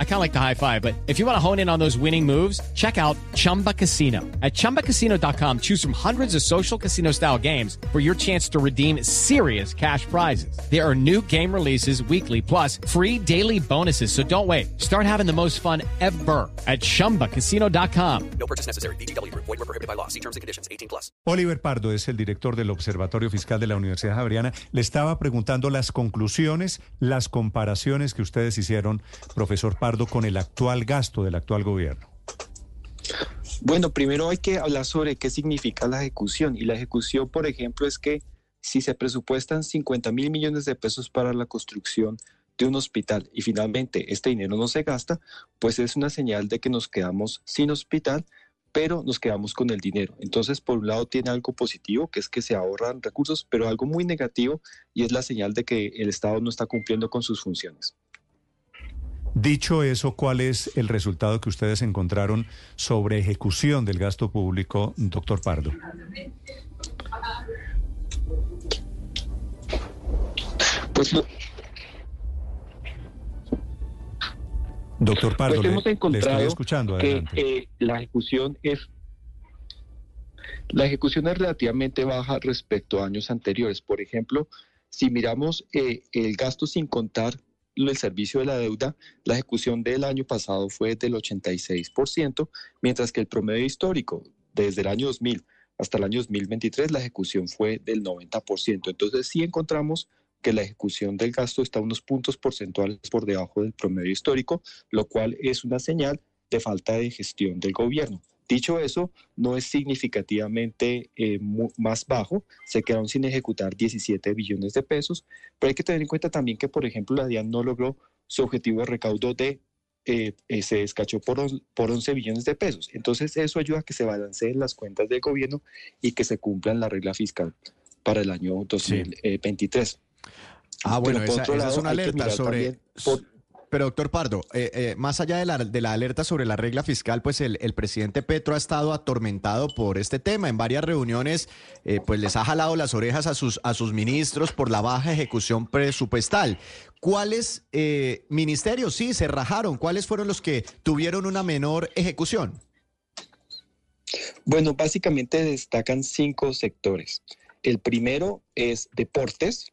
I kind of like the high five, but if you want to hone in on those winning moves, check out Chumba Casino. At ChumbaCasino.com, choose from hundreds of social casino style games for your chance to redeem serious cash prizes. There are new game releases weekly, plus free daily bonuses. So don't wait. Start having the most fun ever at ChumbaCasino.com. No purchase necessary. BGW. Void were prohibited by law. See terms and conditions. 18 plus. Oliver Pardo es el director del Observatorio Fiscal de la Universidad Javeriana. Le estaba preguntando las conclusiones, las comparaciones que ustedes hicieron, profesor Pardo, con el actual gasto del actual gobierno. Bueno, primero hay que hablar sobre qué significa la ejecución. Y la ejecución, por ejemplo, es que si se presupuestan 50 mil millones de pesos para la construcción de un hospital y finalmente este dinero no se gasta, pues es una señal de que nos quedamos sin hospital, pero nos quedamos con el dinero. Entonces, por un lado tiene algo positivo, que es que se ahorran recursos, pero algo muy negativo y es la señal de que el Estado no está cumpliendo con sus funciones. Dicho eso, ¿cuál es el resultado que ustedes encontraron sobre ejecución del gasto público, doctor Pardo? Pues lo, Doctor Pardo, pues hemos le, encontrado estoy escuchando. que eh, la ejecución es la ejecución es relativamente baja respecto a años anteriores. Por ejemplo, si miramos eh, el gasto sin contar el servicio de la deuda, la ejecución del año pasado fue del 86%, mientras que el promedio histórico desde el año 2000 hasta el año 2023 la ejecución fue del 90%. Entonces sí encontramos que la ejecución del gasto está unos puntos porcentuales por debajo del promedio histórico, lo cual es una señal de falta de gestión del gobierno. Dicho eso, no es significativamente eh, más bajo, se quedaron sin ejecutar 17 billones de pesos, pero hay que tener en cuenta también que, por ejemplo, la DIAN no logró su objetivo de recaudo de, eh, eh, se descachó por, on- por 11 billones de pesos. Entonces, eso ayuda a que se balanceen las cuentas del gobierno y que se cumplan la regla fiscal para el año 2023. Ah, bueno, Pero por esa, lado, es una alerta sobre... por- Pero doctor Pardo, eh, eh, más allá de la, de la alerta sobre la regla fiscal, pues el, el presidente Petro ha estado atormentado por este tema. En varias reuniones, eh, pues les ha jalado las orejas a sus, a sus ministros por la baja ejecución presupuestal. ¿Cuáles ministerios sí se rajaron? ¿Cuáles fueron los que tuvieron una menor ejecución? Bueno, básicamente destacan cinco sectores. El primero es deportes.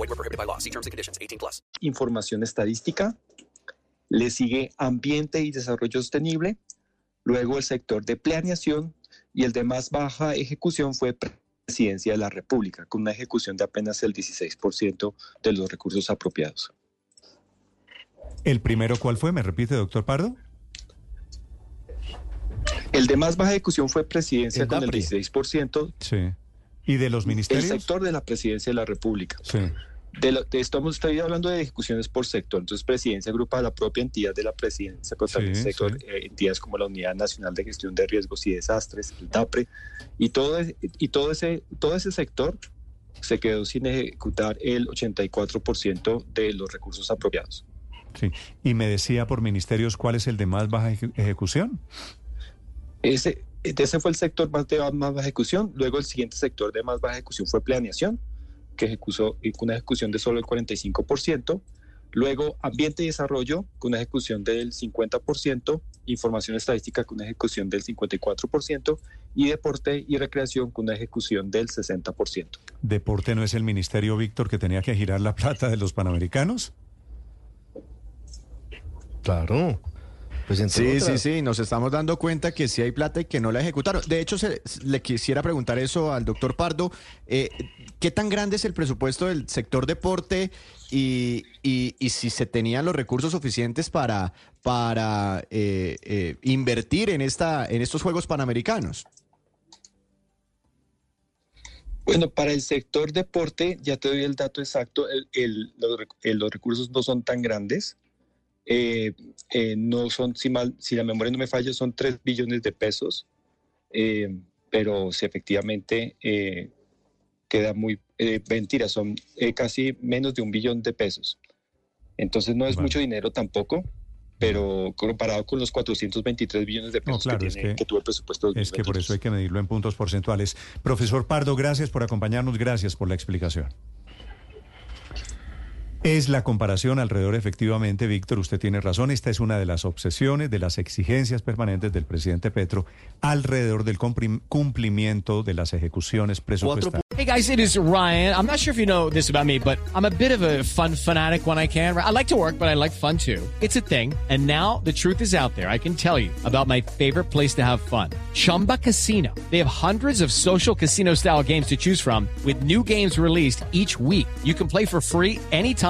Void were prohibited by law. See terms and conditions. 18 plus. información estadística. Le sigue ambiente y desarrollo sostenible. Luego el sector de planeación y el de más baja ejecución fue presidencia de la República, con una ejecución de apenas el 16% de los recursos apropiados. ¿El primero cuál fue? ¿Me repite, doctor Pardo? El de más baja ejecución fue presidencia El con el DAPRE. 16%. Sí. ¿Y de los El ministerios? sector de la presidencia de la República. Sí. De, lo- de estamos estoy hablando de ejecuciones por sector. Entonces, presidencia agrupa la propia entidad de la presidencia, pero también Sí, sector, sí. eh, entidades como la Unidad Nacional de Gestión de Riesgos y Desastres, el DAPRE, y todo, y todo, ese, todo ese sector se quedó sin ejecutar el 84% de los recursos apropiados. Sí. Y me decía por ministerios cuál es el de más baja eje- ejecución. Ese, ese fue el sector más de más baja ejecución. Luego, el siguiente sector de más baja ejecución fue planeación, que ejecutó una ejecución de solo el 45%. Luego, ambiente y desarrollo, con una ejecución del 50%. Información estadística, con una ejecución del 54%. Y deporte y recreación, con una ejecución del 60%. ¿Deporte no es el ministerio, Víctor, que tenía que girar la plata de los panamericanos? Claro. Pues Sí, sí, otras. sí, nos estamos dando cuenta que sí hay plata y que no la ejecutaron. De hecho, se- le quisiera preguntar eso al doctor Pardo. eh, ¿Qué tan grande es el presupuesto del sector deporte y, y- y si se tenían los recursos suficientes para, para eh, eh, invertir en, esta, en estos Juegos Panamericanos? Bueno, para el sector deporte, ya te doy el dato exacto, el- el- los, rec- los recursos no son tan grandes. Eh, eh, no son, si, mal, si la memoria no me falla, son 3 billones de pesos. Eh, pero si efectivamente eh, queda muy... mentira, son casi menos de un billón de pesos. Entonces no es mucho dinero tampoco, pero comparado con los 423 billones de No, pesos claro, que, es tiene- que- que tuvo el presupuesto. Es que por eso hay 2022. que medirlo en puntos porcentuales. Profesor Pardo, gracias por acompañarnos, gracias por la explicación. Es la comparación alrededor, efectivamente, Víctor, usted tiene razón, esta es una de las obsesiones, de las exigencias permanentes del presidente Petro alrededor del cumplim- cumplimiento de las ejecuciones presupuestarias. Hey guys, it is Ryan. I'm not sure if you know this about me, but I'm a bit of a fun fanatic when I can. I like to work, but I like fun too. It's a thing. And now the truth is out there. I can tell you about my favorite place to have fun. Chumba Casino. They have hundreds of social casino style games to choose from with new games released each week. You can play for free anytime,